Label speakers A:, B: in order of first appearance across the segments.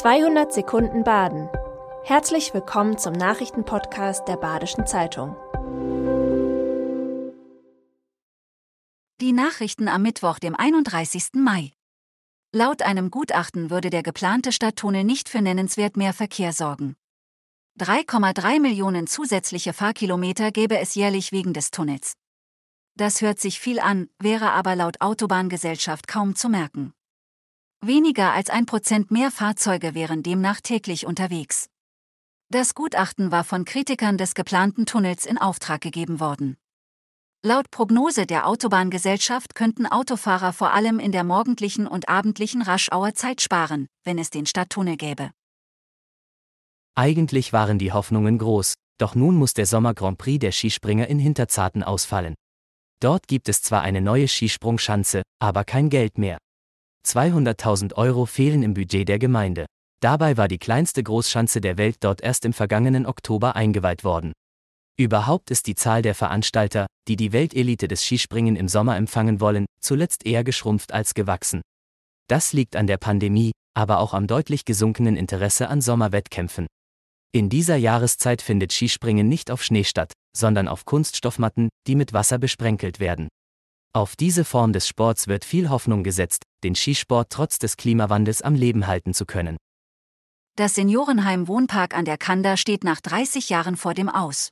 A: 200 Sekunden Baden. Herzlich willkommen zum Nachrichtenpodcast der Badischen Zeitung.
B: Die Nachrichten am Mittwoch, dem 31. Mai. Laut einem Gutachten würde der geplante Stadttunnel nicht für nennenswert mehr Verkehr sorgen. 3,3 Millionen zusätzliche Fahrkilometer gäbe es jährlich wegen des Tunnels. Das hört sich viel an, wäre aber laut Autobahngesellschaft kaum zu merken. Weniger als ein Prozent mehr Fahrzeuge wären demnach täglich unterwegs. Das Gutachten war von Kritikern des geplanten Tunnels in Auftrag gegeben worden. Laut Prognose der Autobahngesellschaft könnten Autofahrer vor allem in der morgendlichen und abendlichen Raschauer Zeit sparen, wenn es den Stadttunnel gäbe.
C: Eigentlich waren die Hoffnungen groß, doch nun muss der Sommer Grand Prix der Skispringer in Hinterzarten ausfallen. Dort gibt es zwar eine neue Skisprungschanze, aber kein Geld mehr. 200.000 Euro fehlen im Budget der Gemeinde. Dabei war die kleinste Großschanze der Welt dort erst im vergangenen Oktober eingeweiht worden. Überhaupt ist die Zahl der Veranstalter, die die Weltelite des Skispringen im Sommer empfangen wollen, zuletzt eher geschrumpft als gewachsen. Das liegt an der Pandemie, aber auch am deutlich gesunkenen Interesse an Sommerwettkämpfen. In dieser Jahreszeit findet Skispringen nicht auf Schnee statt, sondern auf Kunststoffmatten, die mit Wasser besprenkelt werden. Auf diese Form des Sports wird viel Hoffnung gesetzt, den Skisport trotz des Klimawandels am Leben halten zu können.
B: Das Seniorenheim Wohnpark an der Kanda steht nach 30 Jahren vor dem Aus.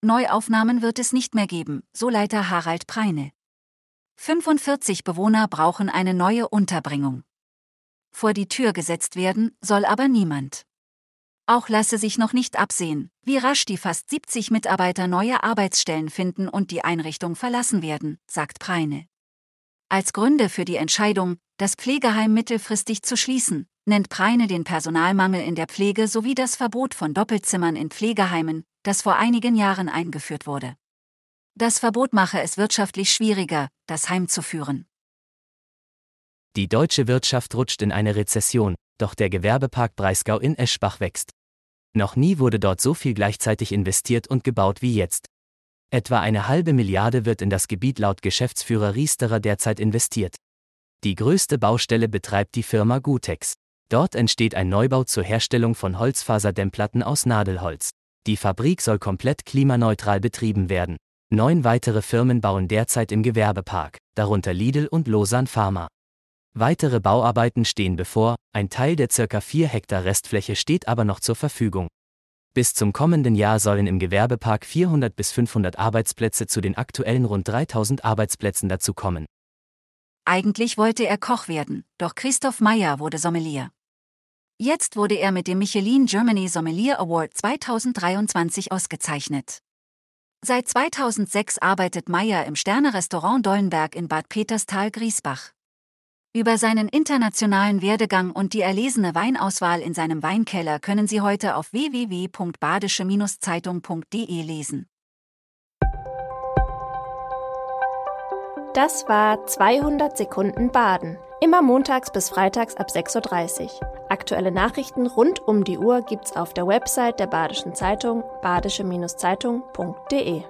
B: Neuaufnahmen wird es nicht mehr geben, so Leiter Harald Preine. 45 Bewohner brauchen eine neue Unterbringung. Vor die Tür gesetzt werden soll aber niemand. Auch lasse sich noch nicht absehen, wie rasch die fast 70 Mitarbeiter neue Arbeitsstellen finden und die Einrichtung verlassen werden, sagt Preine. Als Gründe für die Entscheidung, das Pflegeheim mittelfristig zu schließen, nennt Preine den Personalmangel in der Pflege sowie das Verbot von Doppelzimmern in Pflegeheimen, das vor einigen Jahren eingeführt wurde. Das Verbot mache es wirtschaftlich schwieriger, das Heim zu führen.
C: Die deutsche Wirtschaft rutscht in eine Rezession, doch der Gewerbepark Breisgau in Eschbach wächst. Noch nie wurde dort so viel gleichzeitig investiert und gebaut wie jetzt. Etwa eine halbe Milliarde wird in das Gebiet laut Geschäftsführer Riesterer derzeit investiert. Die größte Baustelle betreibt die Firma Gutex. Dort entsteht ein Neubau zur Herstellung von Holzfaserdämmplatten aus Nadelholz. Die Fabrik soll komplett klimaneutral betrieben werden. Neun weitere Firmen bauen derzeit im Gewerbepark, darunter Lidl und Lausanne Pharma. Weitere Bauarbeiten stehen bevor, ein Teil der ca. 4 Hektar Restfläche steht aber noch zur Verfügung. Bis zum kommenden Jahr sollen im Gewerbepark 400 bis 500 Arbeitsplätze zu den aktuellen rund 3000 Arbeitsplätzen dazukommen.
B: Eigentlich wollte er Koch werden, doch Christoph Meyer wurde Sommelier. Jetzt wurde er mit dem Michelin Germany Sommelier Award 2023 ausgezeichnet. Seit 2006 arbeitet Meyer im Sterne-Restaurant Dollenberg in Bad Peterstal-Griesbach. Über seinen internationalen Werdegang und die erlesene Weinauswahl in seinem Weinkeller können Sie heute auf www.badische-zeitung.de lesen.
A: Das war 200 Sekunden Baden. Immer montags bis freitags ab 6.30 Uhr. Aktuelle Nachrichten rund um die Uhr gibt's auf der Website der Badischen Zeitung badische-zeitung.de.